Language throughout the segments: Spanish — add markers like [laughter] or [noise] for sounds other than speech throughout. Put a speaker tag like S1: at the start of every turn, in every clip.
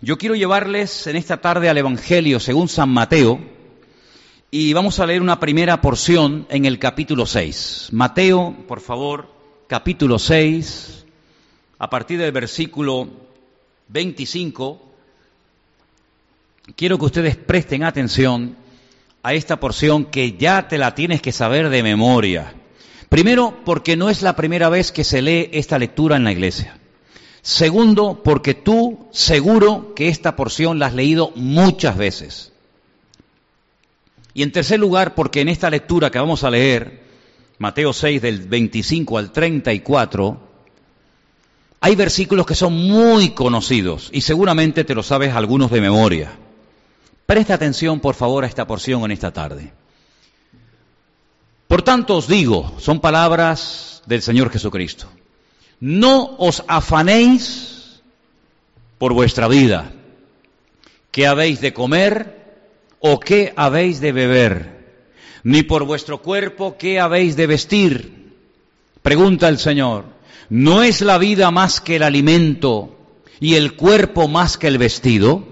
S1: Yo quiero llevarles en esta tarde al Evangelio según San Mateo y vamos a leer una primera porción en el capítulo 6. Mateo, por favor, capítulo 6, a partir del versículo 25. Quiero que ustedes presten atención a esta porción que ya te la tienes que saber de memoria. Primero, porque no es la primera vez que se lee esta lectura en la iglesia. Segundo, porque tú seguro que esta porción la has leído muchas veces. Y en tercer lugar, porque en esta lectura que vamos a leer, Mateo 6 del 25 al 34, hay versículos que son muy conocidos y seguramente te lo sabes algunos de memoria. Presta atención, por favor, a esta porción en esta tarde. Por tanto os digo, son palabras del Señor Jesucristo no os afanéis por vuestra vida, qué habéis de comer o qué habéis de beber, ni por vuestro cuerpo qué habéis de vestir. Pregunta el Señor, ¿no es la vida más que el alimento y el cuerpo más que el vestido?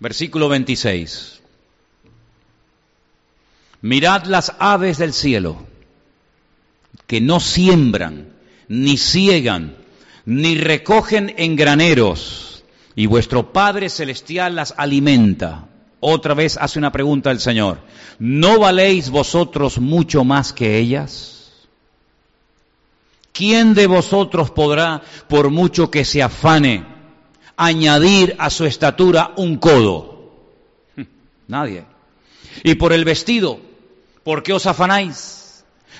S1: Versículo 26. Mirad las aves del cielo que no siembran, ni ciegan, ni recogen en graneros, y vuestro Padre Celestial las alimenta. Otra vez hace una pregunta el Señor. ¿No valéis vosotros mucho más que ellas? ¿Quién de vosotros podrá, por mucho que se afane, añadir a su estatura un codo? [laughs] Nadie. Y por el vestido, ¿por qué os afanáis?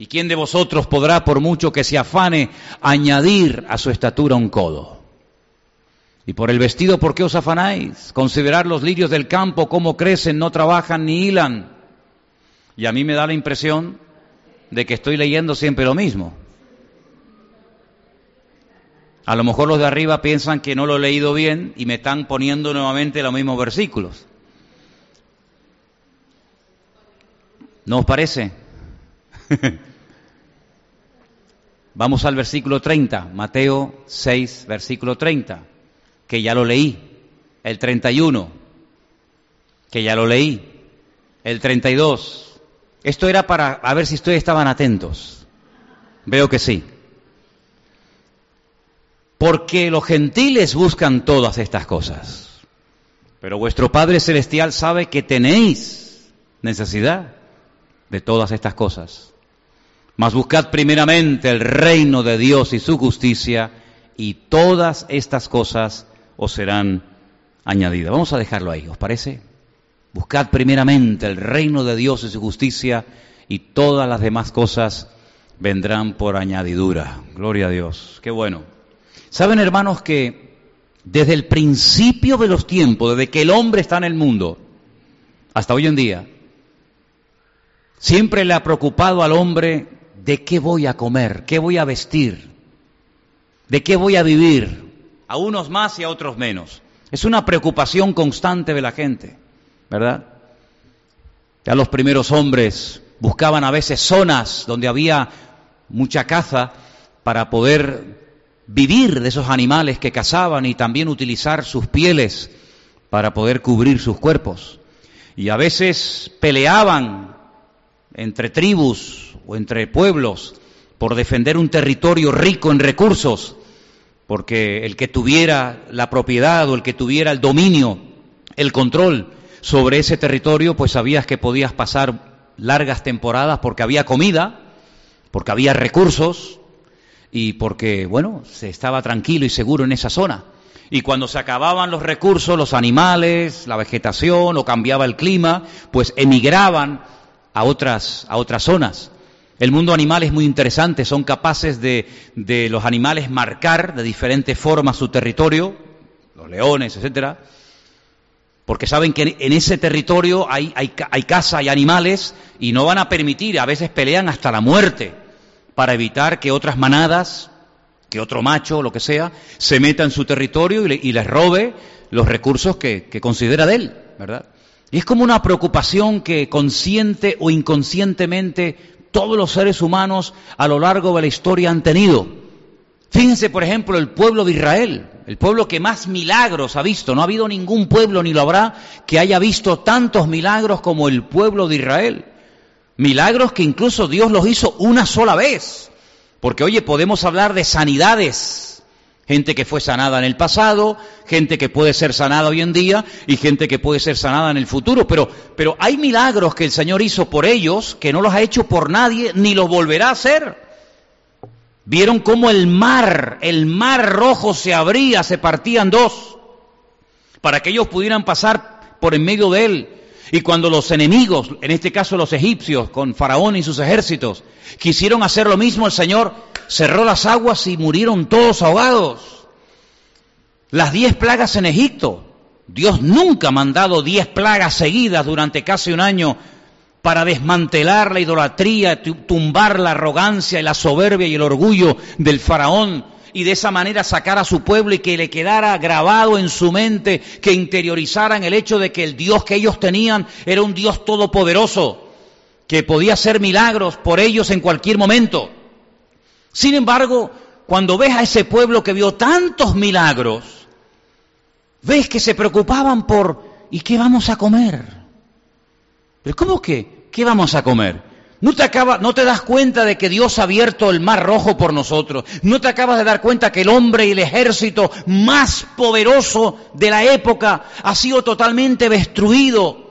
S1: ¿Y quién de vosotros podrá, por mucho que se afane, añadir a su estatura un codo? Y por el vestido, ¿por qué os afanáis? Considerar los lirios del campo, cómo crecen, no trabajan ni hilan. Y a mí me da la impresión de que estoy leyendo siempre lo mismo. A lo mejor los de arriba piensan que no lo he leído bien y me están poniendo nuevamente los mismos versículos. ¿No os parece? [laughs] Vamos al versículo 30, Mateo 6, versículo 30, que ya lo leí. El 31, que ya lo leí. El 32. Esto era para a ver si ustedes estaban atentos. Veo que sí. Porque los gentiles buscan todas estas cosas. Pero vuestro Padre Celestial sabe que tenéis necesidad de todas estas cosas. Mas buscad primeramente el reino de Dios y su justicia, y todas estas cosas os serán añadidas. Vamos a dejarlo ahí, ¿os parece? Buscad primeramente el reino de Dios y su justicia, y todas las demás cosas vendrán por añadidura. Gloria a Dios. Qué bueno. Saben, hermanos, que desde el principio de los tiempos, desde que el hombre está en el mundo, hasta hoy en día, siempre le ha preocupado al hombre de qué voy a comer, qué voy a vestir, de qué voy a vivir, a unos más y a otros menos. Es una preocupación constante de la gente, ¿verdad? Ya los primeros hombres buscaban a veces zonas donde había mucha caza para poder vivir de esos animales que cazaban y también utilizar sus pieles para poder cubrir sus cuerpos. Y a veces peleaban entre tribus o entre pueblos por defender un territorio rico en recursos, porque el que tuviera la propiedad o el que tuviera el dominio, el control sobre ese territorio, pues sabías que podías pasar largas temporadas porque había comida, porque había recursos y porque, bueno, se estaba tranquilo y seguro en esa zona. Y cuando se acababan los recursos, los animales, la vegetación o cambiaba el clima, pues emigraban a otras, a otras zonas. El mundo animal es muy interesante, son capaces de, de los animales marcar de diferentes formas su territorio, los leones, etcétera, porque saben que en ese territorio hay, hay, hay caza, hay animales, y no van a permitir, a veces pelean hasta la muerte, para evitar que otras manadas, que otro macho, lo que sea, se meta en su territorio y, les robe los recursos que, que considera de él, ¿verdad? Y es como una preocupación que consciente o inconscientemente todos los seres humanos a lo largo de la historia han tenido. Fíjense, por ejemplo, el pueblo de Israel, el pueblo que más milagros ha visto. No ha habido ningún pueblo, ni lo habrá, que haya visto tantos milagros como el pueblo de Israel. Milagros que incluso Dios los hizo una sola vez. Porque, oye, podemos hablar de sanidades. Gente que fue sanada en el pasado, gente que puede ser sanada hoy en día y gente que puede ser sanada en el futuro. Pero, pero hay milagros que el Señor hizo por ellos que no los ha hecho por nadie ni los volverá a hacer. Vieron cómo el mar, el mar rojo se abría, se partían dos, para que ellos pudieran pasar por en medio de él. Y cuando los enemigos, en este caso los egipcios, con Faraón y sus ejércitos, quisieron hacer lo mismo, el Señor cerró las aguas y murieron todos ahogados. Las diez plagas en Egipto. Dios nunca ha mandado diez plagas seguidas durante casi un año para desmantelar la idolatría, tumbar la arrogancia y la soberbia y el orgullo del faraón y de esa manera sacar a su pueblo y que le quedara grabado en su mente, que interiorizaran el hecho de que el Dios que ellos tenían era un Dios todopoderoso, que podía hacer milagros por ellos en cualquier momento. Sin embargo, cuando ves a ese pueblo que vio tantos milagros, ves que se preocupaban por ¿y qué vamos a comer? ¿Pero cómo que? ¿Qué vamos a comer? ¿No te, acaba, ¿No te das cuenta de que Dios ha abierto el mar rojo por nosotros? ¿No te acabas de dar cuenta que el hombre y el ejército más poderoso de la época ha sido totalmente destruido?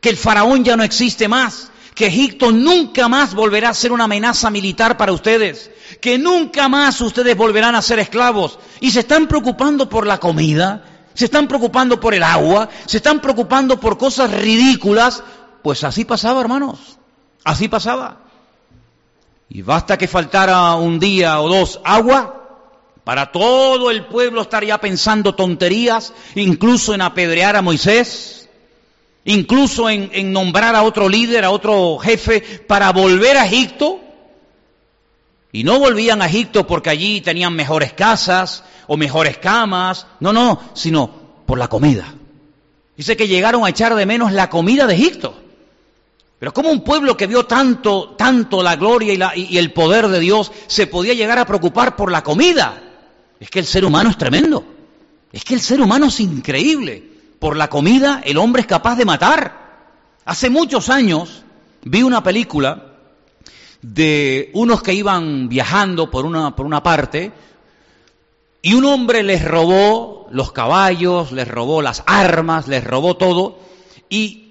S1: Que el faraón ya no existe más. Que Egipto nunca más volverá a ser una amenaza militar para ustedes. Que nunca más ustedes volverán a ser esclavos. Y se están preocupando por la comida se están preocupando por el agua, se están preocupando por cosas ridículas, pues así pasaba, hermanos, así pasaba. Y basta que faltara un día o dos agua, para todo el pueblo estaría pensando tonterías, incluso en apedrear a Moisés, incluso en, en nombrar a otro líder, a otro jefe, para volver a Egipto. Y no volvían a Egipto porque allí tenían mejores casas, o mejores camas, no, no, sino por la comida. Dice que llegaron a echar de menos la comida de Egipto. Pero como un pueblo que vio tanto, tanto la gloria y, el poder de Dios se podía llegar a preocupar por la comida. Es que el ser humano es tremendo. Es que el ser humano es increíble. Por la comida el hombre es capaz de matar. Hace muchos años vi una película de unos que iban viajando por una, por una parte y un hombre les robó los caballos, les robó las armas, les robó todo. Y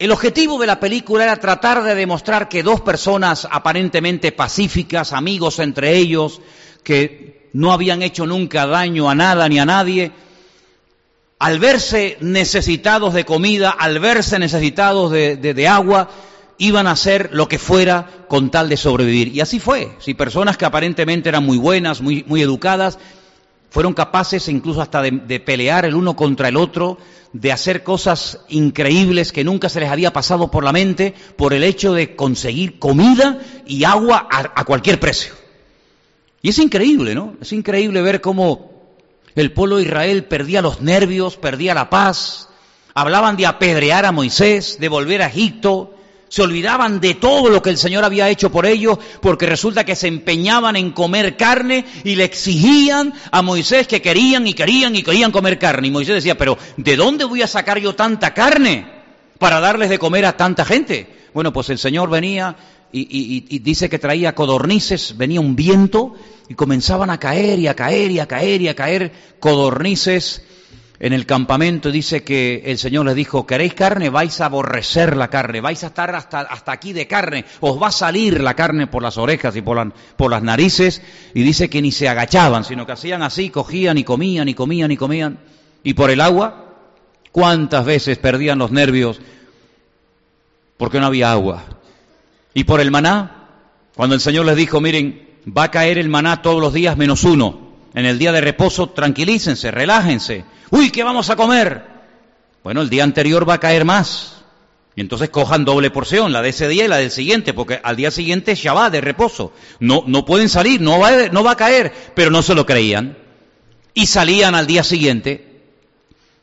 S1: el objetivo de la película era tratar de demostrar que dos personas aparentemente pacíficas, amigos entre ellos, que no habían hecho nunca daño a nada ni a nadie, al verse necesitados de comida, al verse necesitados de, agua, iban a hacer lo que fuera con tal de sobrevivir. Y así fue. Si personas que aparentemente eran muy buenas, muy educadas, fueron capaces incluso hasta de, pelear el uno contra el otro, de hacer cosas increíbles que nunca se les había pasado por la mente por el hecho de conseguir comida y agua a, a cualquier precio. Y es increíble, ¿no? Es increíble ver cómo el pueblo de Israel perdía los nervios, perdía la paz, hablaban de apedrear a Moisés, de volver a Egipto, se olvidaban de todo lo que el Señor había hecho por ellos, porque resulta que se empeñaban en comer carne y le exigían a Moisés que querían y querían y querían comer carne. Y Moisés decía, pero ¿de dónde voy a sacar yo tanta carne para darles de comer a tanta gente? Bueno, pues el Señor venía y, dice que traía codornices, venía un viento y comenzaban a caer y a caer y a caer y a caer codornices en el campamento dice que el Señor les dijo, ¿queréis carne? Vais a aborrecer la carne, vais a estar hasta, hasta aquí de carne, os va a salir la carne por las orejas y por, por las narices, y dice que ni se agachaban, sino que hacían así, cogían y comían y comían y comían, y por el agua, ¿cuántas veces perdían los nervios porque no había agua? Y por el maná, cuando el Señor les dijo, miren, va a caer el maná todos los días menos uno, en el día de reposo tranquilícense, relájense, Uy, ¿qué vamos a comer? Bueno, el día anterior va a caer más. Y entonces cojan doble porción, la de ese día y la del siguiente, porque al día siguiente ya va de reposo. No, no pueden salir, no va, no va a caer, pero no se lo creían. Y salían al día siguiente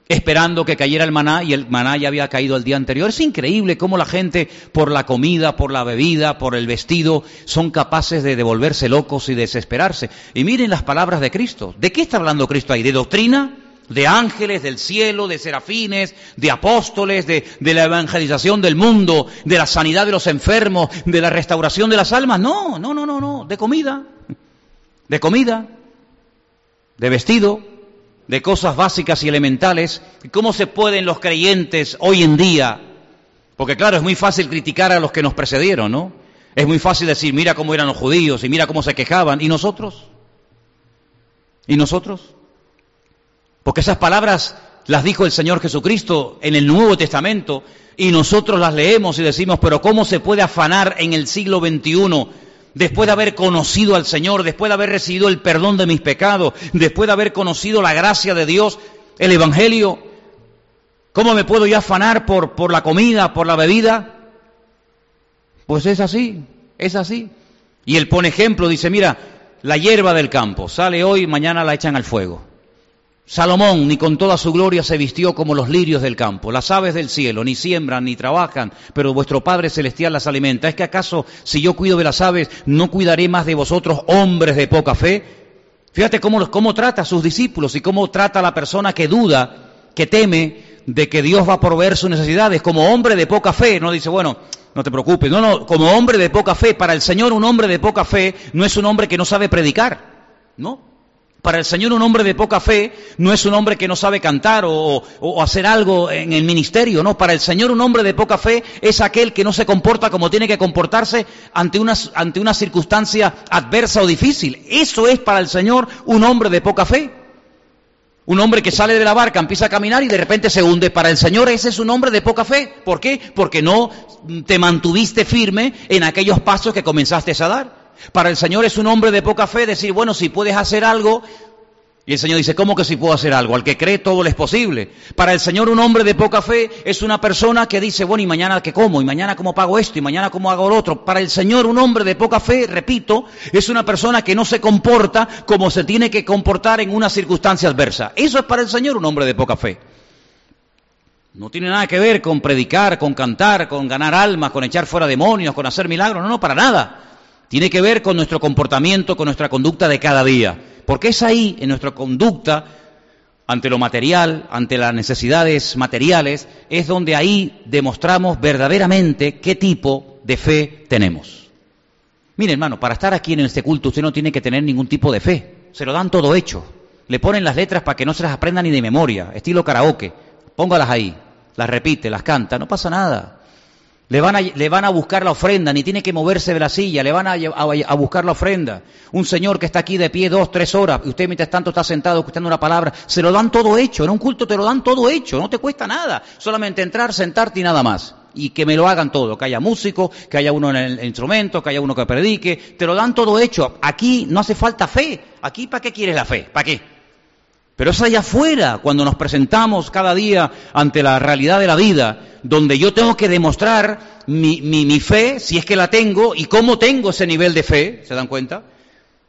S1: esperando que cayera el maná y el maná ya había caído el día anterior. Es increíble cómo la gente, por la comida, por la bebida, por el vestido, son capaces de devolverse locos y desesperarse. Y miren las palabras de Cristo. ¿De qué está hablando Cristo ahí? ¿De doctrina? de ángeles del cielo, de serafines, de apóstoles, de, la evangelización del mundo, de la sanidad de los enfermos, de la restauración de las almas. No, no, no, no, no, de comida, de comida, de vestido, de cosas básicas y elementales. ¿Cómo se pueden los creyentes hoy en día? Porque claro, es muy fácil criticar a los que nos precedieron, ¿no? Es muy fácil decir, mira cómo eran los judíos y mira cómo se quejaban. ¿Y nosotros? ¿Y nosotros? Porque esas palabras las dijo el Señor Jesucristo en el Nuevo Testamento y nosotros las leemos y decimos, pero ¿cómo se puede afanar en el siglo XXI después de haber conocido al Señor, después de haber recibido el perdón de mis pecados, después de haber conocido la gracia de Dios, el Evangelio? ¿Cómo me puedo yo afanar por, por la comida, por la bebida? Pues es así, es así. Y él pone ejemplo, dice, mira, la hierba del campo sale hoy, mañana la echan al fuego. Salomón ni con toda su gloria se vistió como los lirios del campo. Las aves del cielo ni siembran ni trabajan, pero vuestro Padre Celestial las alimenta. ¿Es que acaso si yo cuido de las aves, no cuidaré más de vosotros, hombres de poca fe? Fíjate cómo, cómo trata a sus discípulos y cómo trata a la persona que duda, que teme de que Dios va a proveer sus necesidades. Como hombre de poca fe, no dice, bueno, no te preocupes. No, no, como hombre de poca fe. Para el Señor un hombre de poca fe no es un hombre que no sabe predicar, ¿no? Para el Señor un hombre de poca fe no es un hombre que no sabe cantar o, hacer algo en el ministerio, no. Para el Señor un hombre de poca fe es aquel que no se comporta como tiene que comportarse ante una, ante una circunstancia adversa o difícil. Eso es para el Señor un hombre de poca fe. Un hombre que sale de la barca, empieza a caminar y de repente se hunde. Para el Señor ese es un hombre de poca fe. ¿Por qué? Porque no te mantuviste firme en aquellos pasos que comenzaste a dar. Para el Señor es un hombre de poca fe decir, bueno, si puedes hacer algo, y el Señor dice, ¿cómo que si puedo hacer algo? Al que cree todo le es posible. Para el Señor un hombre de poca fe es una persona que dice, bueno, ¿y mañana qué como? ¿Y mañana cómo pago esto? ¿Y mañana cómo hago lo otro? Para el Señor un hombre de poca fe, repito, es una persona que no se comporta como se tiene que comportar en una circunstancia adversa. Eso es para el Señor un hombre de poca fe. No tiene nada que ver con predicar, con cantar, con ganar almas, con echar fuera demonios, con hacer milagros. No, no, para nada. Tiene que ver con nuestro comportamiento, con nuestra conducta de cada día. Porque es ahí, en nuestra conducta, ante lo material, ante las necesidades materiales, es donde ahí demostramos verdaderamente qué tipo de fe tenemos. Mire, hermano, para estar aquí en este culto usted no tiene que tener ningún tipo de fe. Se lo dan todo hecho. Le ponen las letras para que no se las aprenda ni de memoria, estilo karaoke. Póngalas ahí, las repite, las canta, no pasa nada. Le van, a, le van, a, buscar la ofrenda, ni tiene que moverse de la silla, le van a, a, buscar la ofrenda. Un señor que está aquí de pie dos, tres horas, y usted mientras tanto está sentado escuchando una palabra, se lo dan todo hecho, en un culto te lo dan todo hecho, no te cuesta nada, solamente entrar, sentarte y nada más. Y que me lo hagan todo, que haya músico, que haya uno en el instrumento, que haya uno que predique, te lo dan todo hecho. Aquí no hace falta fe, aquí ¿para qué quieres la fe? ¿Para qué? Pero es allá afuera, cuando nos presentamos cada día ante la realidad de la vida, donde yo tengo que demostrar mi, mi, fe, si es que la tengo, y cómo tengo ese nivel de fe, ¿se dan cuenta?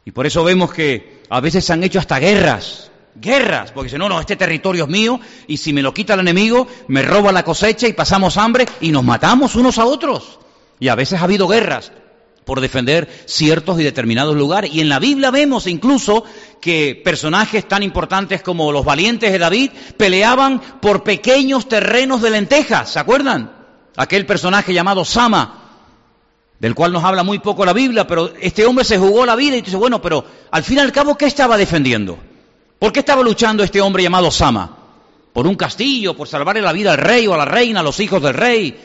S1: Y por eso vemos que a veces se han hecho hasta guerras, guerras, porque dicen, no, no, este territorio es mío, y si me lo quita el enemigo, me roba la cosecha y pasamos hambre y nos matamos unos a otros. Y a veces ha habido guerras por defender ciertos y determinados lugares. Y en la Biblia vemos incluso que personajes tan importantes como los valientes de David peleaban por pequeños terrenos de lentejas, ¿se acuerdan? Aquel personaje llamado Sama, del cual nos habla muy poco la Biblia, pero este hombre se jugó la vida y dice, bueno, pero al fin y al cabo, ¿qué estaba defendiendo? ¿Por qué estaba luchando este hombre llamado Sama? por un castillo, por salvarle la vida al rey o a la reina, a los hijos del rey,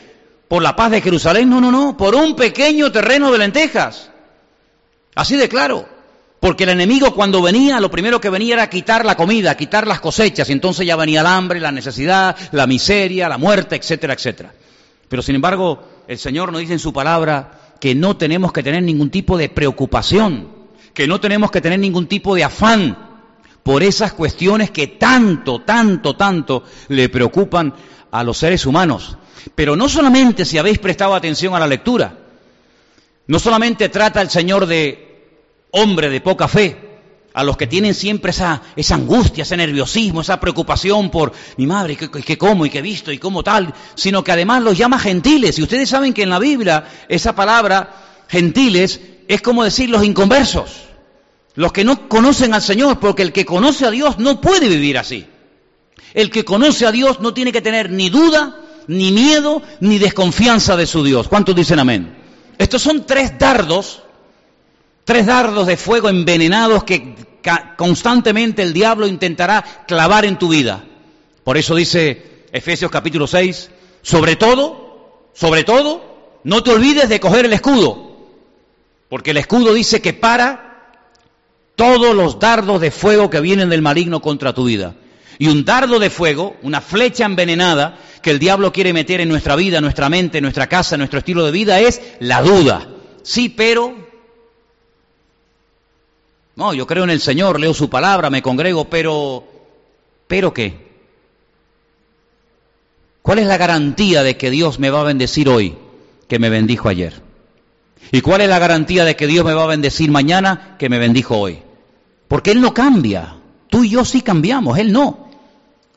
S1: por la paz de Jerusalén, no, no, no, por un pequeño terreno de lentejas. Así de claro. Porque el enemigo cuando venía, lo primero que venía era quitar la comida, quitar las cosechas, y entonces ya venía el hambre, la necesidad, la miseria, la muerte, etcétera, etcétera. Pero sin embargo, el Señor nos dice en su palabra que no tenemos que tener ningún tipo de preocupación, que no tenemos que tener ningún tipo de afán por esas cuestiones que tanto, tanto, tanto le preocupan a los seres humanos. Pero no solamente si habéis prestado atención a la lectura, no solamente trata el Señor de hombre de poca fe, a los que tienen siempre esa, esa angustia, ese nerviosismo, esa preocupación por mi madre, que, que como y que visto y cómo tal, sino que además los llama gentiles. Y ustedes saben que en la Biblia esa palabra gentiles es como decir los inconversos, los que no conocen al Señor, porque el que conoce a Dios no puede vivir así. El que conoce a Dios no tiene que tener ni duda, ni miedo, ni desconfianza de su Dios. ¿Cuántos dicen amén? Estos son tres dardos Tres dardos de fuego envenenados que constantemente el diablo intentará clavar en tu vida. Por eso dice Efesios capítulo 6, sobre todo, sobre todo, no te olvides de coger el escudo, porque el escudo dice que para todos los dardos de fuego que vienen del maligno contra tu vida. Y un dardo de fuego, una flecha envenenada que el diablo quiere meter en nuestra vida, nuestra mente, nuestra casa, nuestro estilo de vida, es la duda. Sí, pero no, yo creo en el Señor, leo su palabra, me congrego, pero, ¿pero qué? ¿Cuál es la garantía de que Dios me va a bendecir hoy que me bendijo ayer? ¿Y cuál es la garantía de que Dios me va a bendecir mañana que me bendijo hoy? Porque Él no cambia. Tú y yo sí cambiamos, Él no.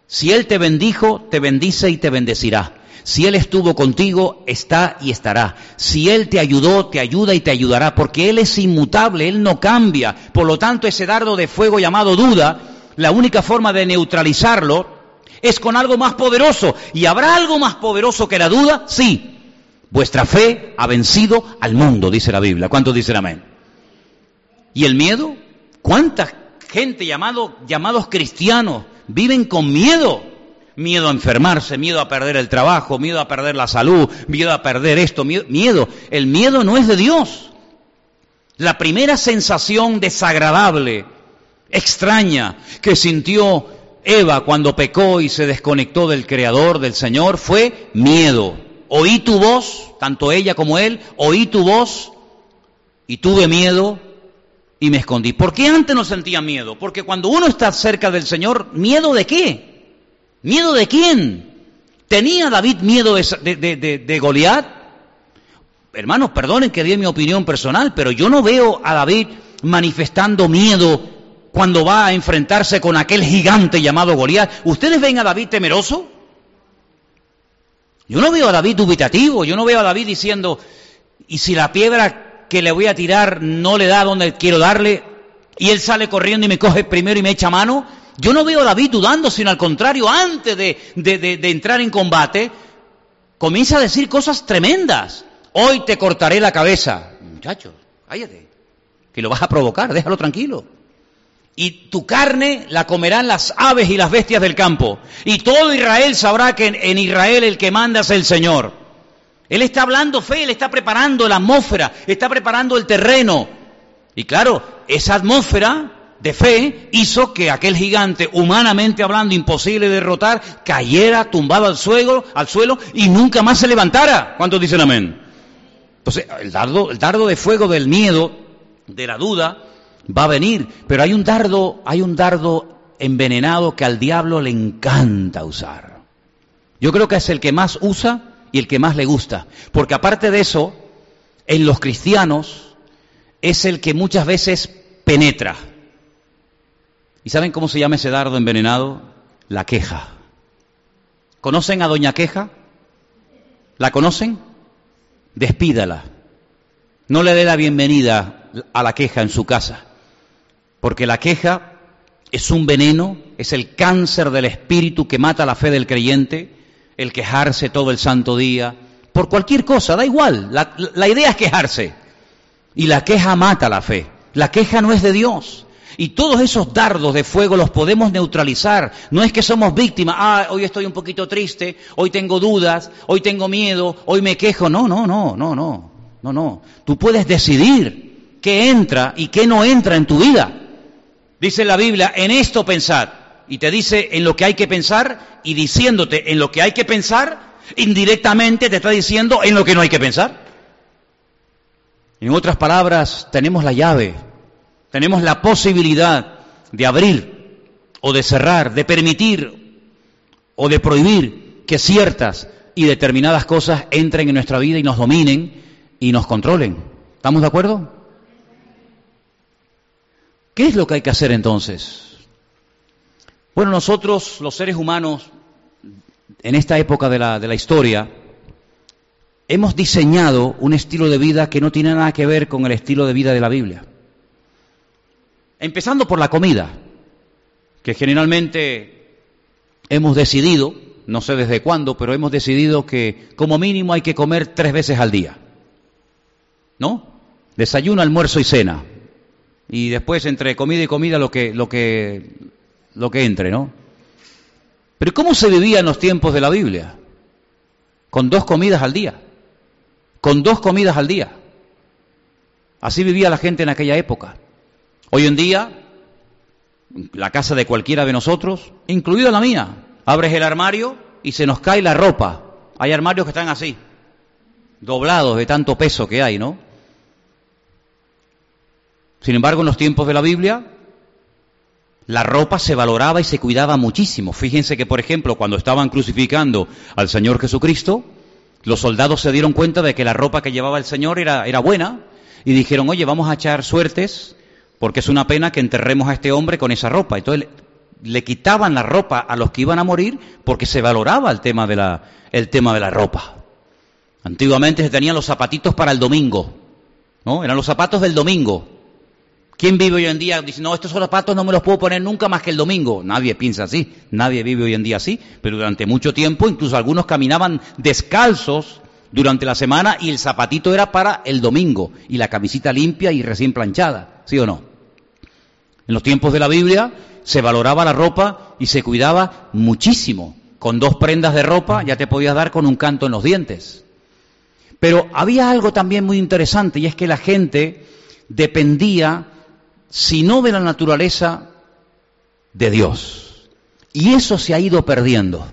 S1: Si Él te bendijo, te bendice y te bendecirá. Si Él estuvo contigo, está y estará. Si Él te ayudó, te ayuda y te ayudará, porque Él es inmutable, Él no cambia. Por lo tanto, ese dardo de fuego llamado duda, la única forma de neutralizarlo es con algo más poderoso. ¿Y habrá algo más poderoso que la duda? Sí. Vuestra fe ha vencido al mundo, dice la Biblia. ¿Cuántos dicen amén? ¿Y el miedo? ¿Cuánta gente llamado, llamados cristianos viven con miedo? Miedo a enfermarse, miedo a perder el trabajo, miedo a perder la salud, miedo a perder esto, miedo. El miedo no es de Dios. La primera sensación desagradable, extraña, que sintió Eva cuando pecó y se desconectó del Creador, del Señor, fue miedo. Oí tu voz, tanto ella como él, oí tu voz y tuve miedo y me escondí. ¿Por qué antes no sentía miedo? Porque cuando uno está cerca del Señor, ¿miedo de qué? ¿Miedo de quién? ¿Tenía David miedo de, Goliat? Hermanos, perdonen que dé mi opinión personal, pero yo no veo a David manifestando miedo cuando va a enfrentarse con aquel gigante llamado Goliat. ¿Ustedes ven a David temeroso? Yo no veo a David dubitativo, yo no veo a David diciendo, ¿y si la piedra que le voy a tirar no le da donde quiero darle? Y él sale corriendo y me coge primero y me echa mano. Yo no veo a David dudando, sino al contrario, antes de, entrar en combate, comienza a decir cosas tremendas. Hoy te cortaré la cabeza. Muchachos, cállate, que lo vas a provocar, déjalo tranquilo. Y tu carne la comerán las aves y las bestias del campo. Y todo Israel sabrá que en Israel el que manda es el Señor. Él está hablando fe, él está preparando la atmósfera, está preparando el terreno. Y claro, esa atmósfera de fe hizo que aquel gigante, humanamente hablando, imposible de derrotar, cayera tumbado al suelo, al suelo y nunca más se levantara. ¿Cuántos dicen amén? Entonces, el dardo, el dardo de fuego del miedo, de la duda, va a venir. Pero hay un dardo, hay un dardo envenenado que al diablo le encanta usar. Yo creo que es el que más usa y el que más le gusta. Porque aparte de eso, en los cristianos es el que muchas veces penetra. ¿Y saben cómo se llama ese dardo envenenado? La queja. ¿Conocen a Doña Queja? ¿La conocen? Despídala. No le dé la bienvenida a la queja en su casa, porque la queja es un veneno, es el cáncer del espíritu que mata la fe del creyente, el quejarse todo el santo día, por cualquier cosa, da igual, la, la idea es quejarse. Y la queja mata la fe, la queja no es de Dios. Y todos esos dardos de fuego los podemos neutralizar. No es que somos víctimas. Ah, hoy estoy un poquito triste, hoy tengo dudas, hoy tengo miedo, hoy me quejo. No, no, no, no, no. No, no. Tú puedes decidir qué entra y qué no entra en tu vida. Dice la Biblia, en esto pensad. Y te dice en lo que hay que pensar y diciéndote en lo que hay que pensar, indirectamente te está diciendo en lo que no hay que pensar. En otras palabras, tenemos la llave, tenemos la posibilidad de abrir o de cerrar, de permitir o de prohibir que ciertas y determinadas cosas entren en nuestra vida y nos dominen y nos controlen. ¿Estamos de acuerdo? ¿Qué es lo que hay que hacer entonces? Bueno, nosotros, los seres humanos, en esta época de la, de la historia, hemos diseñado un estilo de vida que no tiene nada que ver con el estilo de vida de la Biblia. Empezando por la comida, que generalmente hemos decidido, no sé desde cuándo, pero hemos decidido que como mínimo hay que comer tres veces al día. ¿No? Desayuno, almuerzo y cena. Y después entre comida y comida lo que, lo que, lo que entre, ¿no? Pero ¿cómo se vivía en los tiempos de la Biblia? Con dos comidas al día. Con dos comidas al día. Así vivía la gente en aquella época. Hoy en día, la casa de cualquiera de nosotros, incluida la mía, abres el armario y se nos cae la ropa. Hay armarios que están así, doblados de tanto peso que hay, ¿no? Sin embargo, en los tiempos de la Biblia, la ropa se valoraba y se cuidaba muchísimo. Fíjense que, por ejemplo, cuando estaban crucificando al Señor Jesucristo, los soldados se dieron cuenta de que la ropa que llevaba el Señor era, buena y dijeron, oye, vamos a echar suertes porque es una pena que enterremos a este hombre con esa ropa. Entonces le, quitaban la ropa a los que iban a morir porque se valoraba el tema de la, el tema de la ropa. Antiguamente se tenían los zapatitos para el domingo, ¿no? Eran los zapatos del domingo. ¿Quién vive hoy en día dice, no, estos zapatos no me los puedo poner nunca más que el domingo? Nadie piensa así, nadie vive hoy en día así, pero durante mucho tiempo incluso algunos caminaban descalzos durante la semana y el zapatito era para el domingo y la camisita limpia y recién planchada, ¿sí o no? En los tiempos de la Biblia se valoraba la ropa y se cuidaba muchísimo. Con dos prendas de ropa ya te podías dar con un canto en los dientes. Pero había algo también muy interesante y es que la gente dependía sino de la naturaleza de Dios. Y eso se ha ido perdiendo.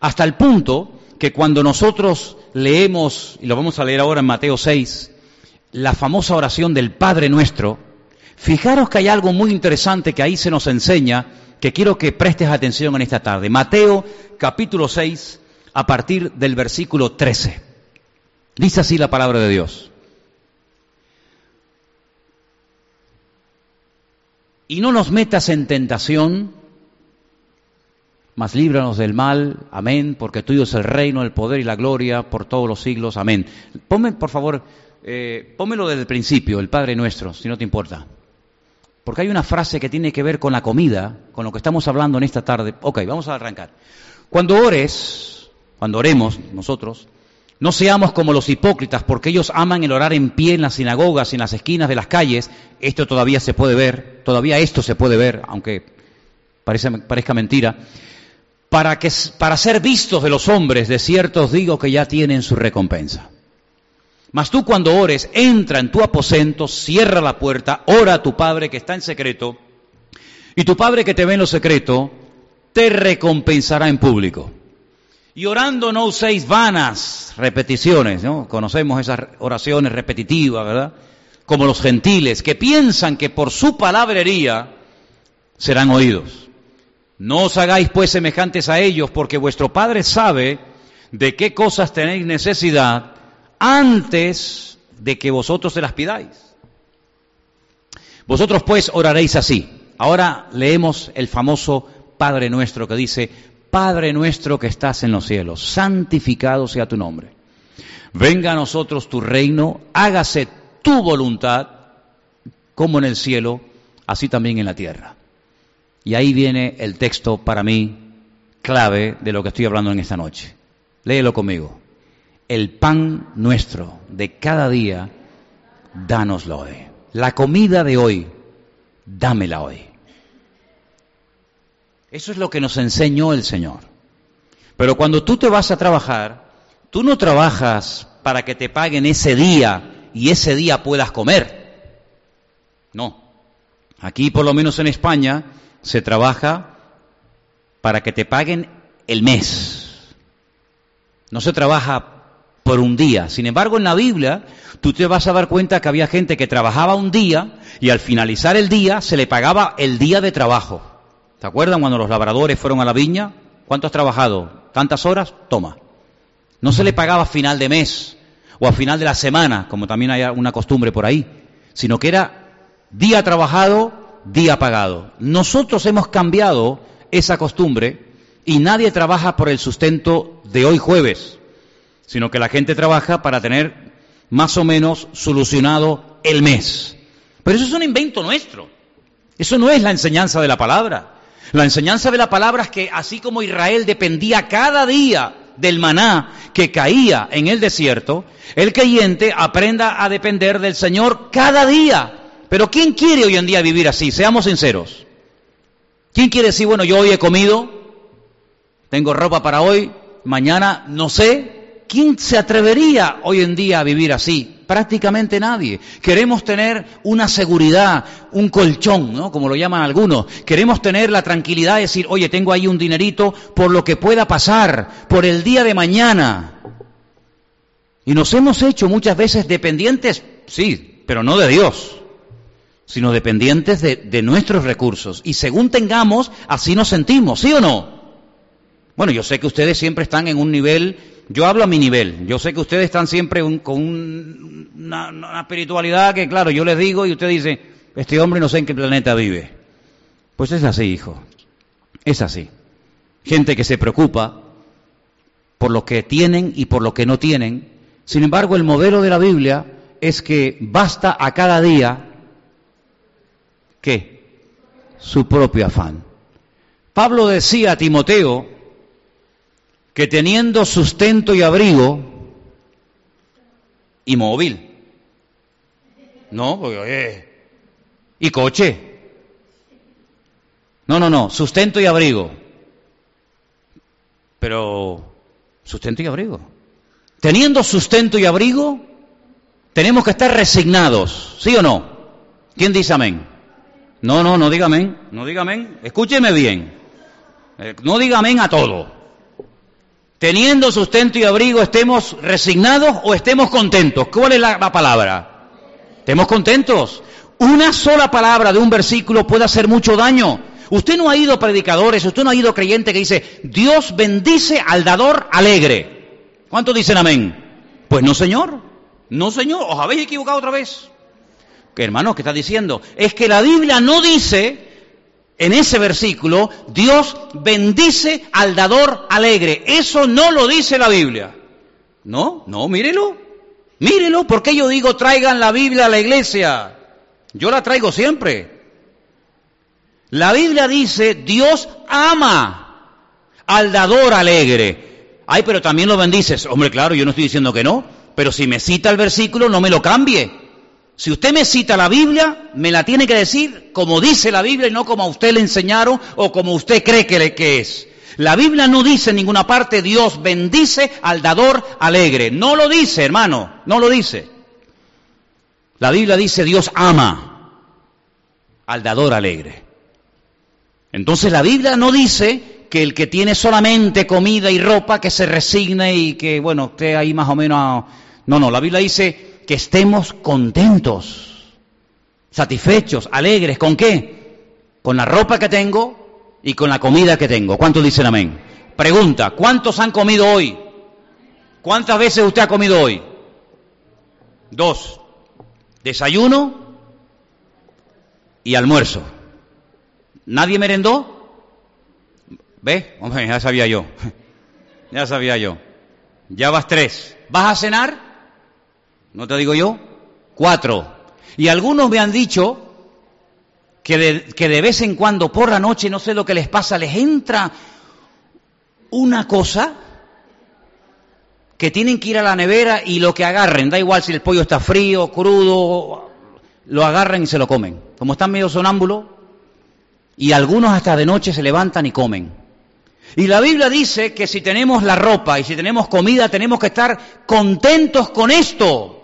S1: Hasta el punto que cuando nosotros leemos, y lo vamos a leer ahora en Mateo 6, la famosa oración del Padre nuestro, fijaros que hay algo muy interesante que ahí se nos enseña, que quiero que prestes atención en esta tarde. Mateo capítulo 6, a partir del versículo 13. Dice así la palabra de Dios. y no nos metas en tentación, mas líbranos del mal, amén, porque tuyo es el reino, el poder y la gloria por todos los siglos, amén. Ponme, por favor, eh, desde el principio, el Padre nuestro, si no te importa. Porque hay una frase que tiene que ver con la comida, con lo que estamos hablando en esta tarde. Ok, vamos a arrancar. Cuando ores, cuando oremos nosotros, no seamos como los hipócritas, porque ellos aman el orar en pie en las sinagogas en las esquinas de las calles. Esto todavía se puede ver, todavía esto se puede ver, aunque parezca mentira. Para, que, para ser vistos de los hombres, de cierto os digo que ya tienen su recompensa. Mas tú cuando ores, entra en tu aposento, cierra la puerta, ora a tu Padre que está en secreto, y tu Padre que te ve en lo secreto, te recompensará en público. Y orando no uséis vanas repeticiones, ¿no? Conocemos esas oraciones repetitivas, ¿verdad? Como los gentiles, que piensan que por su palabrería serán oídos. No os hagáis pues semejantes a ellos, porque vuestro Padre sabe de qué cosas tenéis necesidad antes de que vosotros se las pidáis. Vosotros pues oraréis así. Ahora leemos el famoso Padre nuestro que dice, Padre nuestro que estás en los cielos, santificado sea tu nombre. Venga a nosotros tu reino, hágase tu voluntad, como en el cielo, así también en la tierra. Y ahí viene el texto para mí clave de lo que estoy hablando en esta noche. Léelo conmigo. El pan nuestro de cada día, dánoslo hoy. La comida de hoy, dámela hoy. Eso es lo que nos enseñó el Señor. Pero cuando tú te vas a trabajar, tú no trabajas para que te paguen ese día y ese día puedas comer. No. Aquí, por lo menos en España, se trabaja para que te paguen el mes. No se trabaja por un día. Sin embargo, en la Biblia, tú te vas a dar cuenta que había gente que trabajaba un día y al finalizar el día se le pagaba el día de trabajo. ¿Te acuerdan cuando los labradores fueron a la viña? ¿Cuánto has trabajado? ¿Tantas horas? Toma. No se le pagaba a final de mes o a final de la semana, como también hay una costumbre por ahí, sino que era día trabajado, día pagado. Nosotros hemos cambiado esa costumbre y nadie trabaja por el sustento de hoy jueves sino que la gente trabaja para tener más o menos solucionado el mes. Pero eso es un invento nuestro. Eso no es la enseñanza de la palabra. La enseñanza de la palabra es que así como Israel dependía cada día del maná que caía en el desierto, el creyente aprenda a depender del Señor cada día. Pero ¿quién quiere hoy en día vivir así? Seamos sinceros. ¿Quién quiere decir, bueno, yo hoy he comido, tengo ropa para hoy, mañana no sé, ¿quién se atrevería hoy en día a vivir así? Prácticamente nadie. Queremos tener una seguridad, un colchón, ¿no? Como lo llaman algunos. Queremos tener la tranquilidad de decir, oye, tengo ahí un dinerito por lo que pueda pasar, por el día de mañana. Y nos hemos hecho muchas veces dependientes, sí, pero no de Dios, sino dependientes de, de nuestros recursos. Y según tengamos, así nos sentimos, ¿sí o no? Bueno, yo sé que ustedes siempre están en un nivel yo hablo a mi nivel. Yo sé que ustedes están siempre con una, espiritualidad que, claro, yo les digo y usted dice, este hombre no sé en qué planeta vive. Pues es así, hijo. Es así. Gente que se preocupa por lo que tienen y por lo que no tienen. Sin embargo, el modelo de la Biblia es que basta a cada día ¿qué? Su propio afán. Pablo decía a Timoteo, que teniendo sustento y abrigo y móvil, no, porque, y coche. No, no, no, sustento y abrigo. Pero, sustento y abrigo. Teniendo sustento y abrigo, tenemos que estar resignados, ¿sí o no? ¿Quién dice amén? No, no, no diga amén, no diga amén. Escúcheme bien. Eh, no diga amén a todo teniendo sustento y abrigo, estemos resignados o estemos contentos. ¿Cuál es la, palabra? Estemos contentos. Una sola palabra de un versículo puede hacer mucho daño. Usted no ha ido predicadores, usted no ha ido creyente que dice, Dios bendice al dador alegre. ¿Cuántos dicen amén? Pues no, Señor. No, Señor. ¿Os habéis equivocado otra vez? ¿Qué hermano, qué está diciendo? Es que la Biblia no dice en ese versículo, Dios bendice al dador alegre. Eso no lo dice la Biblia. No, no, mírelo. Mírelo, porque yo digo traigan la Biblia a la iglesia. Yo la traigo siempre. La Biblia dice Dios ama al dador alegre. Ay, pero también lo bendices. Hombre, claro, yo no estoy diciendo que no, pero si me cita el versículo, no me lo cambie. Si usted me cita la Biblia, me la tiene que decir como dice la Biblia y no como a usted le enseñaron o como usted cree que, que es. La Biblia no dice en ninguna parte Dios bendice al dador alegre. No lo dice, hermano, no lo dice. La Biblia dice Dios ama al dador alegre. Entonces la Biblia no dice que el que tiene solamente comida y ropa que se resigne y que, bueno, esté ahí más o menos... No, no, la Biblia dice que estemos contentos, satisfechos, alegres. ¿Con qué? Con la ropa que tengo y con la comida que tengo. ¿Cuántos dicen amén? Pregunta, ¿cuántos han comido hoy? ¿Cuántas veces usted ha comido hoy? Dos. Desayuno y almuerzo. ¿Nadie merendó? ¿Ve? Hombre, ya sabía yo. [laughs] ya sabía yo. Ya vas tres. ¿Vas a cenar? ¿No te digo yo? Cuatro. Y algunos me han dicho que de, que de vez en cuando por la noche, no sé lo que les pasa, les entra una cosa que tienen que ir a la nevera y lo que agarren, da igual si el pollo está frío, crudo, lo agarran y se lo comen. como están medio sonámbulos, y algunos hasta de noche se levantan y comen. Y la Biblia dice que si tenemos la ropa y si tenemos comida, tenemos que estar contentos con esto.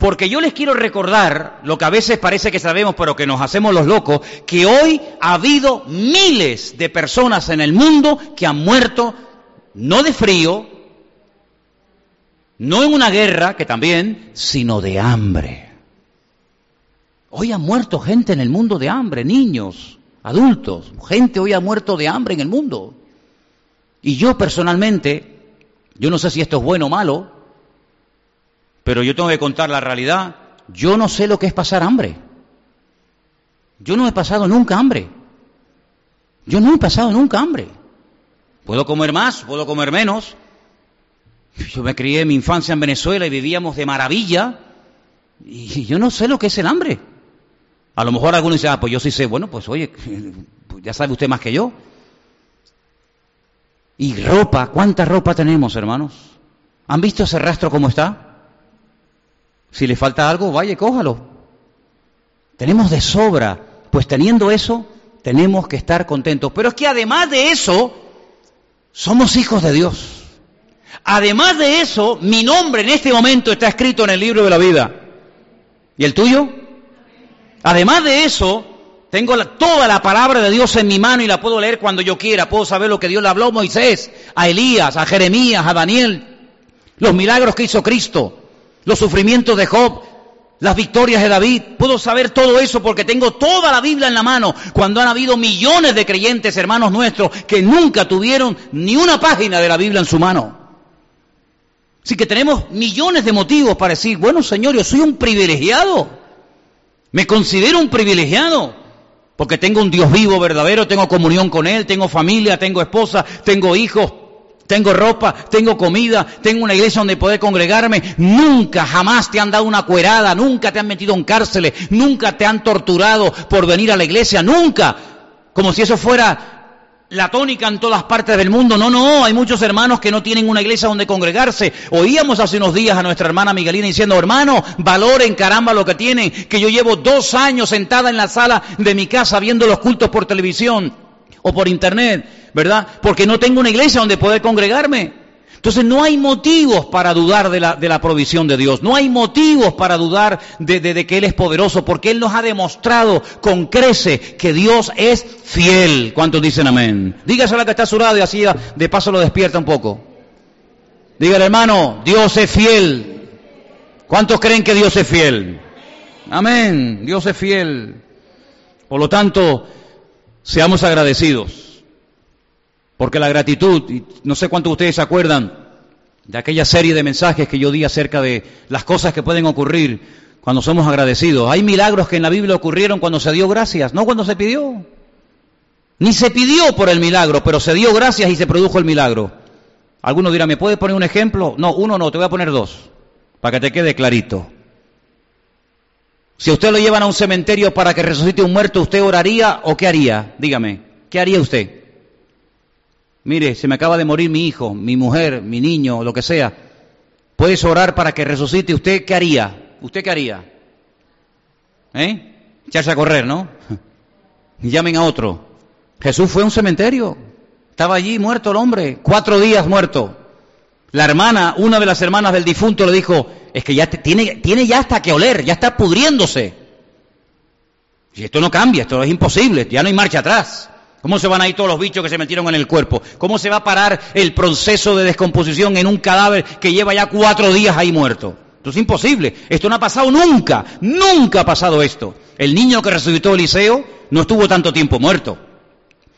S1: Porque yo les quiero recordar lo que a veces parece que sabemos, pero que nos hacemos los locos, que hoy ha habido miles de personas en el mundo que han muerto no de frío, no en una guerra, que también, sino de hambre. Hoy ha muerto gente en el mundo de hambre, niños, adultos, gente hoy ha muerto de hambre en el mundo. Y yo personalmente, yo no sé si esto es bueno o malo, pero yo tengo que contar la realidad, yo no sé lo que es pasar hambre. Yo no he pasado nunca hambre. Yo no he pasado nunca hambre. Puedo comer más, puedo comer menos. Yo me crié en mi infancia en Venezuela y vivíamos de maravilla. Y yo no sé lo que es el hambre. A lo mejor algunos dicen, ah, pues yo sí sé. Bueno, pues oye, [laughs] ya sabe usted más que yo. Y ropa, ¿cuánta ropa tenemos, hermanos? ¿Han visto ese rastro cómo está? Si le falta algo, vaya, cójalo. Tenemos de sobra. Pues teniendo eso, tenemos que estar contentos. Pero es que además de eso, somos hijos de Dios. Además de eso, mi nombre en este momento está escrito en el libro de la vida. ¿Y el tuyo? Además de eso, tengo toda la palabra de Dios en mi mano y la puedo leer cuando yo quiera. Puedo saber lo que Dios le habló a Moisés, a Elías, a Jeremías, a Daniel, los milagros que hizo Cristo, los sufrimientos de Job, las victorias de David. Puedo saber todo eso porque tengo toda la Biblia en la mano. Cuando han habido millones de creyentes, hermanos nuestros, que nunca tuvieron ni una página de la Biblia en su mano. Así que tenemos millones de motivos para decir, bueno Señor, yo soy un privilegiado. Me considero un privilegiado. Porque tengo un Dios vivo, verdadero, tengo comunión con Él, tengo familia, tengo esposa, tengo hijos, tengo ropa, tengo comida, tengo una iglesia donde poder congregarme. Nunca, jamás te han dado una cuerada, nunca te han metido en cárceles, nunca te han torturado por venir a la iglesia, nunca. Como si eso fuera la tónica en todas partes del mundo. No, no, hay muchos hermanos que no tienen una iglesia donde congregarse. Oíamos hace unos días a nuestra hermana Miguelina diciendo, hermano, valoren caramba lo que tienen, que yo llevo dos años sentada en la sala de mi casa viendo los cultos por televisión o por internet, ¿verdad? Porque no tengo una iglesia donde poder congregarme. Entonces no hay motivos para dudar de la, de la provisión de Dios, no hay motivos para dudar de, de, que Él es poderoso, porque Él nos ha demostrado con crece que Dios es fiel. ¿Cuántos dicen amén? Dígase a la que está a y así de paso lo despierta un poco. Dígale hermano, Dios es fiel. ¿Cuántos creen que Dios es fiel? Amén, Dios es fiel. Por lo tanto, Seamos agradecidos, porque la gratitud, y no sé cuántos de ustedes se acuerdan de aquella serie de mensajes que yo di acerca de las cosas que pueden ocurrir cuando somos agradecidos. Hay milagros que en la Biblia ocurrieron cuando se dio gracias, no cuando se pidió. Ni se pidió por el milagro, pero se dio gracias y se produjo el milagro. Algunos dirán, ¿me puedes poner un ejemplo? No, uno no, te voy a poner dos, para que te quede clarito. Si usted lo llevan a un cementerio para que resucite un muerto, ¿usted oraría o qué haría? Dígame, ¿qué haría usted? Mire, se me acaba de morir mi hijo, mi mujer, mi niño, lo que sea. ¿Puedes orar para que resucite? ¿Usted qué haría? ¿Usted qué haría? ¿Eh? Echarse a correr, ¿no? [laughs] Llamen a otro. Jesús fue a un cementerio. Estaba allí muerto el hombre, cuatro días muerto. La hermana, una de las hermanas del difunto le dijo, es que ya tiene, tiene ya hasta que oler, ya está pudriéndose. Si esto no cambia, esto es imposible, ya no hay marcha atrás. ¿Cómo se van a ir todos los bichos que se metieron en el cuerpo? ¿Cómo se va a parar el proceso de descomposición en un cadáver que lleva ya cuatro días ahí muerto? Esto es imposible. Esto no ha pasado nunca. Nunca ha pasado esto. El niño que resucitó Eliseo no estuvo tanto tiempo muerto.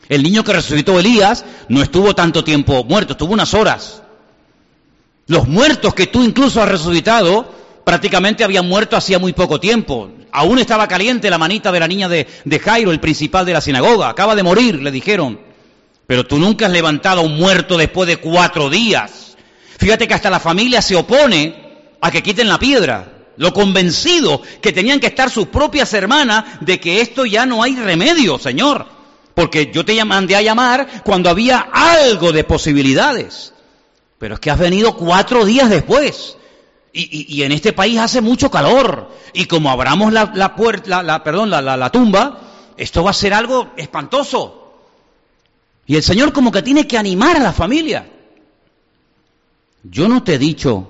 S1: El niño que resucitó Elías no estuvo tanto tiempo muerto, estuvo unas horas. Los muertos que tú incluso has resucitado prácticamente habían muerto hacía muy poco tiempo. Aún estaba caliente la manita de la niña de, Jairo, el principal de la sinagoga. Acaba de morir, le dijeron. Pero tú nunca has levantado a un muerto después de cuatro días. Fíjate que hasta la familia se opone a que quiten la piedra. Lo convencido que tenían que estar sus propias hermanas de que esto ya no hay remedio, Señor. Porque yo te mandé a llamar cuando había algo de posibilidades. Pero es que has venido cuatro días después. Y, en este país hace mucho calor. Y como abramos la, puerta, la, perdón, la tumba, esto va a ser algo espantoso. Y el Señor como que tiene que animar a la familia. Yo no te he dicho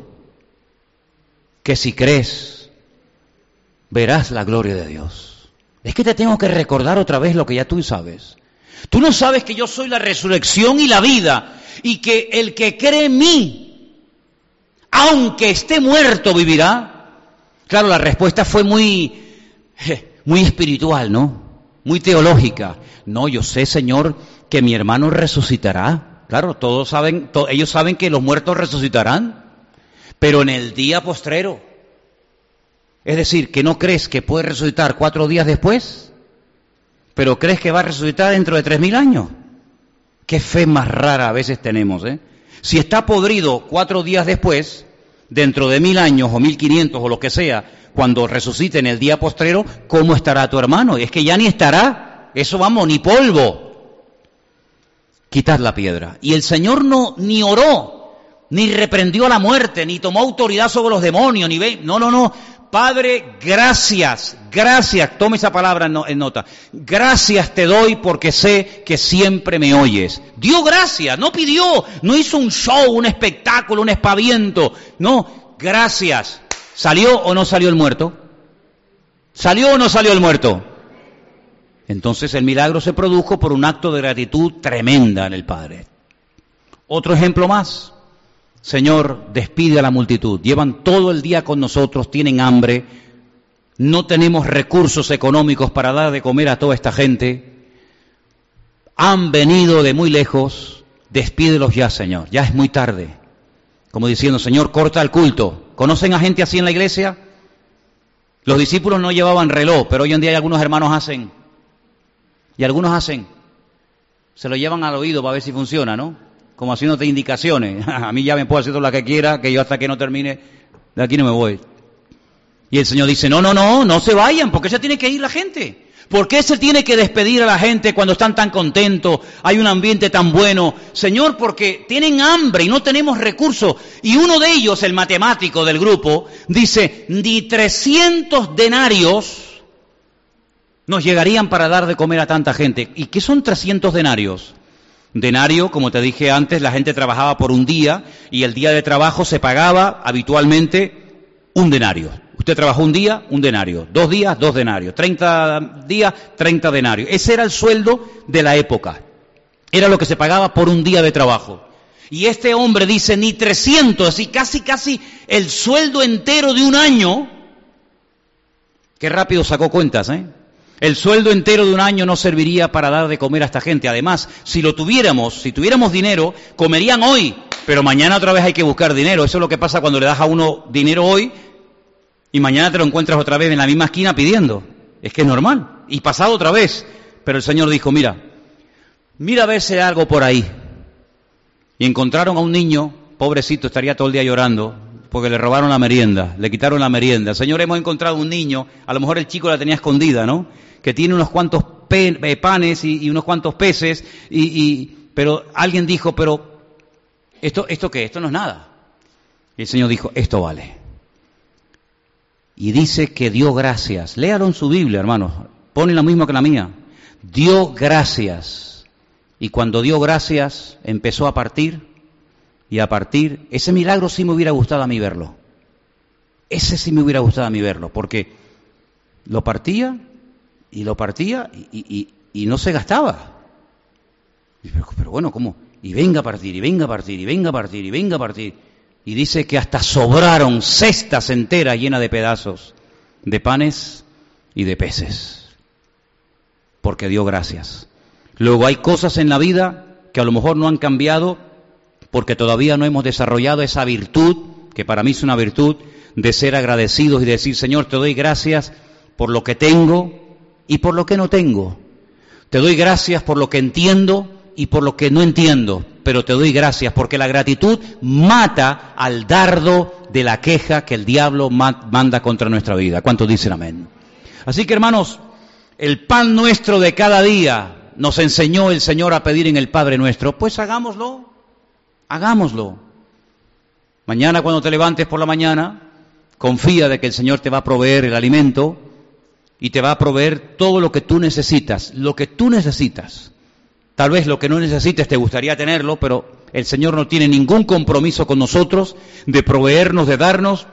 S1: que si crees, verás la gloria de Dios. Es que te tengo que recordar otra vez lo que ya tú sabes. Tú no sabes que yo soy la resurrección y la vida y que el que cree en mí, aunque esté muerto, vivirá. Claro, la respuesta fue muy, muy espiritual, ¿no? Muy teológica. No, yo sé, Señor, que mi hermano resucitará. Claro, todos saben, ellos saben que los muertos resucitarán, pero en el día postrero. Es decir, que no crees que puede resucitar cuatro días después, pero crees que va a resucitar dentro de tres mil años. Qué fe más rara a veces tenemos, ¿eh? Si está podrido cuatro días después, dentro de mil años o mil quinientos o lo que sea, cuando resucite en el día postrero, ¿cómo estará tu hermano? Es que ya ni estará, eso vamos, ni polvo. Quitad la piedra. Y el Señor no ni oró, ni reprendió a la muerte, ni tomó autoridad sobre los demonios, ni ve, no, no, no. Padre, gracias, gracias, tome esa palabra en nota. Gracias te doy porque sé que siempre me oyes. Dio gracias, no pidió, no hizo un show, un espectáculo, un espaviento. No, gracias. ¿Salió o no salió el muerto? ¿Salió o no salió el muerto? Entonces el milagro se produjo por un acto de gratitud tremenda en el Padre. Otro ejemplo más. Señor, despide a la multitud. Llevan todo el día con nosotros, tienen hambre, no tenemos recursos económicos para dar de comer a toda esta gente. Han venido de muy lejos, despídelos ya, Señor. Ya es muy tarde. Como diciendo, Señor, corta el culto. ¿Conocen a gente así en la iglesia? Los discípulos no llevaban reloj, pero hoy en día hay algunos hermanos hacen. Y algunos hacen. Se lo llevan al oído para ver si funciona, ¿no? Como haciéndote indicaciones. [laughs] a mí ya me puedo hacer lo que quiera, que yo hasta que no termine, de aquí no me voy. Y el Señor dice, no, no, no, no se vayan, porque ya tiene que ir la gente. ¿Por qué se tiene que despedir a la gente cuando están tan contentos? Hay un ambiente tan bueno. Señor, porque tienen hambre y no tenemos recursos. Y uno de ellos, el matemático del grupo, dice, ni 300 denarios nos llegarían para dar de comer a tanta gente. ¿Y qué son 300 denarios? Denario, como te dije antes, la gente trabajaba por un día y el día de trabajo se pagaba habitualmente un denario. Usted trabajó un día, un denario. Dos días, dos denarios. Treinta días, treinta denarios. Ese era el sueldo de la época. Era lo que se pagaba por un día de trabajo. Y este hombre dice, ni trescientos, así casi, casi el sueldo entero de un año. Qué rápido sacó cuentas, ¿eh? El sueldo entero de un año no serviría para dar de comer a esta gente. Además, si lo tuviéramos, si tuviéramos dinero, comerían hoy, pero mañana otra vez hay que buscar dinero. Eso es lo que pasa cuando le das a uno dinero hoy y mañana te lo encuentras otra vez en la misma esquina pidiendo. Es que es normal. Y pasado otra vez. Pero el Señor dijo, mira, mira a ver si hay algo por ahí. Y encontraron a un niño, pobrecito, estaría todo el día llorando, porque le robaron la merienda, le quitaron la merienda. Señor, hemos encontrado un niño, a lo mejor el chico la tenía escondida, ¿no? Que tiene unos cuantos eh, panes y, unos cuantos peces, y, pero alguien dijo, pero, ¿esto, ¿esto qué? Esto no es nada. Y el Señor dijo, esto vale y dice que dio gracias. Léalo en su Biblia, hermanos. Pone lo mismo que la mía. Dio gracias. Y cuando dio gracias, empezó a partir y a partir. Ese milagro sí me hubiera gustado a mí verlo. Ese sí me hubiera gustado a mí verlo, porque lo partía y lo partía y, no se gastaba. Pero, pero bueno, ¿cómo? Y venga a partir, y venga a partir, y venga a partir, y venga a partir y dice que hasta sobraron cestas enteras llenas de pedazos de panes y de peces, porque dio gracias. Luego hay cosas en la vida que a lo mejor no han cambiado porque todavía no hemos desarrollado esa virtud, que para mí es una virtud, de ser agradecidos y decir, Señor, te doy gracias por lo que tengo y por lo que no tengo. Te doy gracias por lo que entiendo y por lo que no entiendo, pero te doy gracias porque la gratitud mata al dardo de la queja que el diablo manda contra nuestra vida. ¿Cuántos dicen amén? Así que hermanos, el pan nuestro de cada día nos enseñó el Señor a pedir en el Padre nuestro, pues hagámoslo, hagámoslo. Mañana cuando te levantes por la mañana, confía de que el Señor te va a proveer el alimento y te va a proveer todo lo que tú necesitas, lo que tú necesitas. Tal vez lo que no necesites te gustaría tenerlo, pero el Señor no tiene ningún compromiso con nosotros de proveernos, de darnos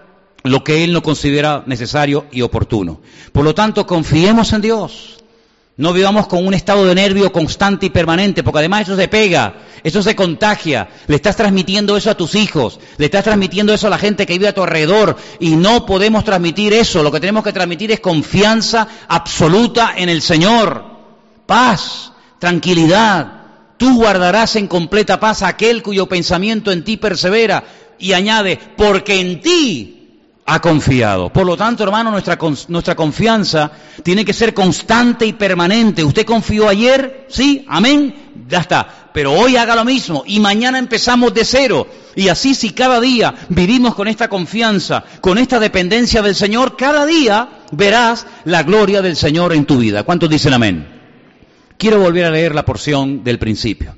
S1: lo que Él no considera necesario y oportuno. Por lo tanto, confiemos en Dios. No vivamos con un estado de nervio constante y permanente, porque además eso se pega, eso se contagia. Le estás transmitiendo eso a tus hijos, le estás transmitiendo eso a la gente que vive a tu alrededor y no podemos transmitir eso. Lo que tenemos que transmitir es confianza absoluta en el Señor, paz, tranquilidad. Tú guardarás en completa paz aquel cuyo pensamiento en ti persevera y añade, porque en ti ha confiado. Por lo tanto, hermano, nuestra, nuestra confianza tiene que ser constante y permanente. Usted confió ayer, sí, amén, ya está. Pero hoy haga lo mismo y mañana empezamos de cero. Y así si cada día vivimos con esta confianza, con esta dependencia del Señor, cada día verás la gloria del Señor en tu vida. ¿Cuántos dicen amén? Quiero volver a leer la porción del principio.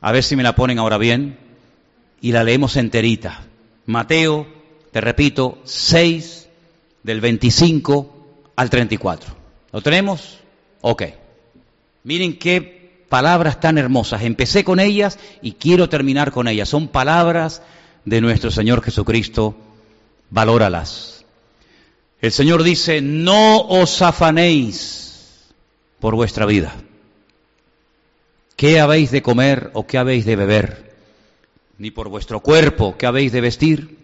S1: A ver si me la ponen ahora bien. Y la leemos enterita. Mateo te repito, 6 del 25 al 34. ¿Lo tenemos? Ok. Miren qué palabras tan hermosas. Empecé con ellas y quiero terminar con ellas. Son palabras de nuestro Señor Jesucristo. Valóralas. El Señor dice, no os afanéis por vuestra vida. ¿Qué habéis de comer o qué habéis de beber? Ni por vuestro cuerpo, ¿qué habéis de vestir?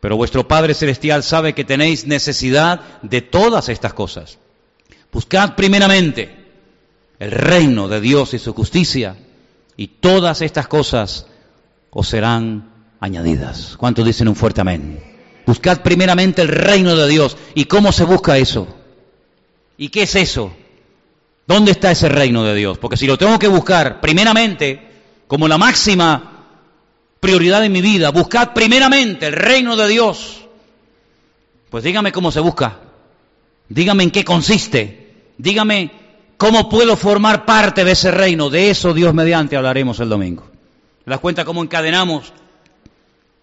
S1: pero vuestro Padre Celestial sabe que tenéis necesidad de todas estas cosas. Buscad primeramente el reino de Dios y su justicia, y todas estas cosas os serán añadidas. ¿Cuántos dicen un fuerte amén? Buscad primeramente el reino de Dios. ¿Y cómo se busca eso? ¿Y qué es eso? ¿Dónde está ese reino de Dios? Porque si lo tengo que buscar primeramente como la máxima prioridad en mi vida. Buscad primeramente el reino de Dios. Pues dígame cómo se busca. Dígame en qué consiste. Dígame cómo puedo formar parte de ese reino. De eso Dios mediante hablaremos el domingo. ¿Te das cuenta cómo encadenamos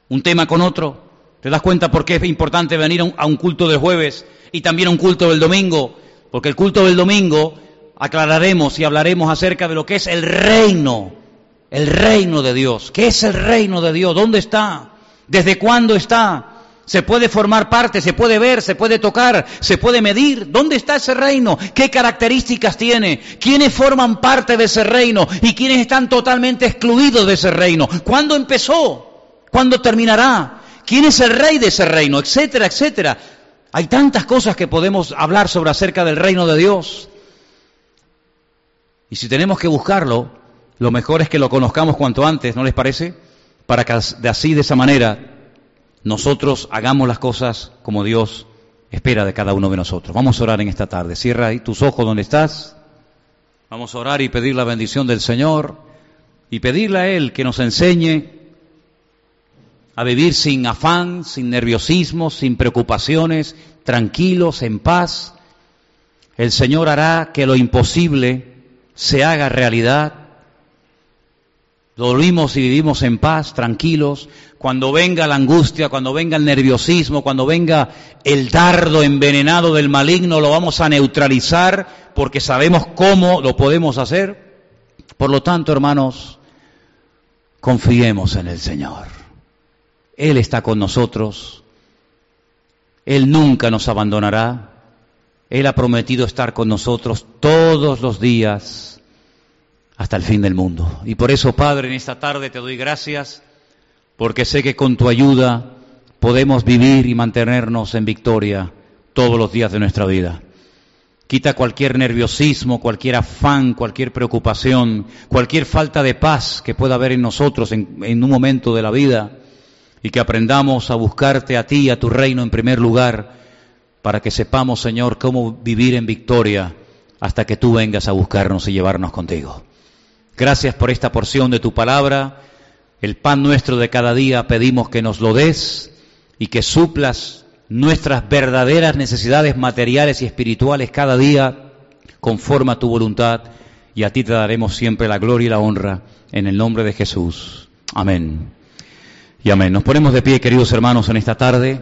S1: un tema con otro? ¿Te das cuenta por qué es importante venir a un culto del jueves y también a un culto del domingo? Porque el culto del domingo aclararemos y hablaremos acerca de lo que es el reino el reino de Dios. ¿Qué es el reino de Dios? ¿Dónde está? ¿Desde cuándo está? Se puede formar parte, se puede ver, se puede tocar, se puede medir. ¿Dónde está ese reino? ¿Qué características tiene? ¿Quiénes forman parte de ese reino? ¿Y quiénes están totalmente excluidos de ese reino? ¿Cuándo empezó? ¿Cuándo terminará? ¿Quién es el rey de ese reino? Etcétera, etcétera. Hay tantas cosas que podemos hablar sobre acerca del reino de Dios. Y si tenemos que buscarlo, lo mejor es que lo conozcamos cuanto antes, ¿no les parece? Para que de así, de esa manera, nosotros hagamos las cosas como Dios espera de cada uno de nosotros. Vamos a orar en esta tarde. Cierra ahí tus ojos donde estás. Vamos a orar y pedir la bendición del Señor y pedirle a Él que nos enseñe a vivir sin afán, sin nerviosismo, sin preocupaciones, tranquilos, en paz. El Señor hará que lo imposible se haga realidad dormimos y vivimos en paz, tranquilos. Cuando venga la angustia, cuando venga el nerviosismo, cuando venga el dardo envenenado del maligno, lo vamos a neutralizar porque sabemos cómo lo podemos hacer. Por lo tanto, hermanos, confiemos en el Señor. Él está con nosotros. Él nunca nos abandonará. Él ha prometido estar con nosotros todos los días hasta el fin del mundo. Y por eso, Padre, en esta tarde te doy gracias, porque sé que con tu ayuda podemos vivir y mantenernos en victoria todos los días de nuestra vida. Quita cualquier nerviosismo, cualquier afán, cualquier preocupación, cualquier falta de paz que pueda haber en nosotros en, un momento de la vida y que aprendamos a buscarte a ti a tu reino en primer lugar para que sepamos, Señor, cómo vivir en victoria hasta que tú vengas a buscarnos y llevarnos contigo. Gracias por esta porción de tu palabra. El pan nuestro de cada día pedimos que nos lo des y que suplas nuestras verdaderas necesidades materiales y espirituales cada día conforme a tu voluntad y a ti te daremos siempre la gloria y la honra en el nombre de Jesús. Amén. Y amén. Nos ponemos de pie, queridos hermanos, en esta tarde.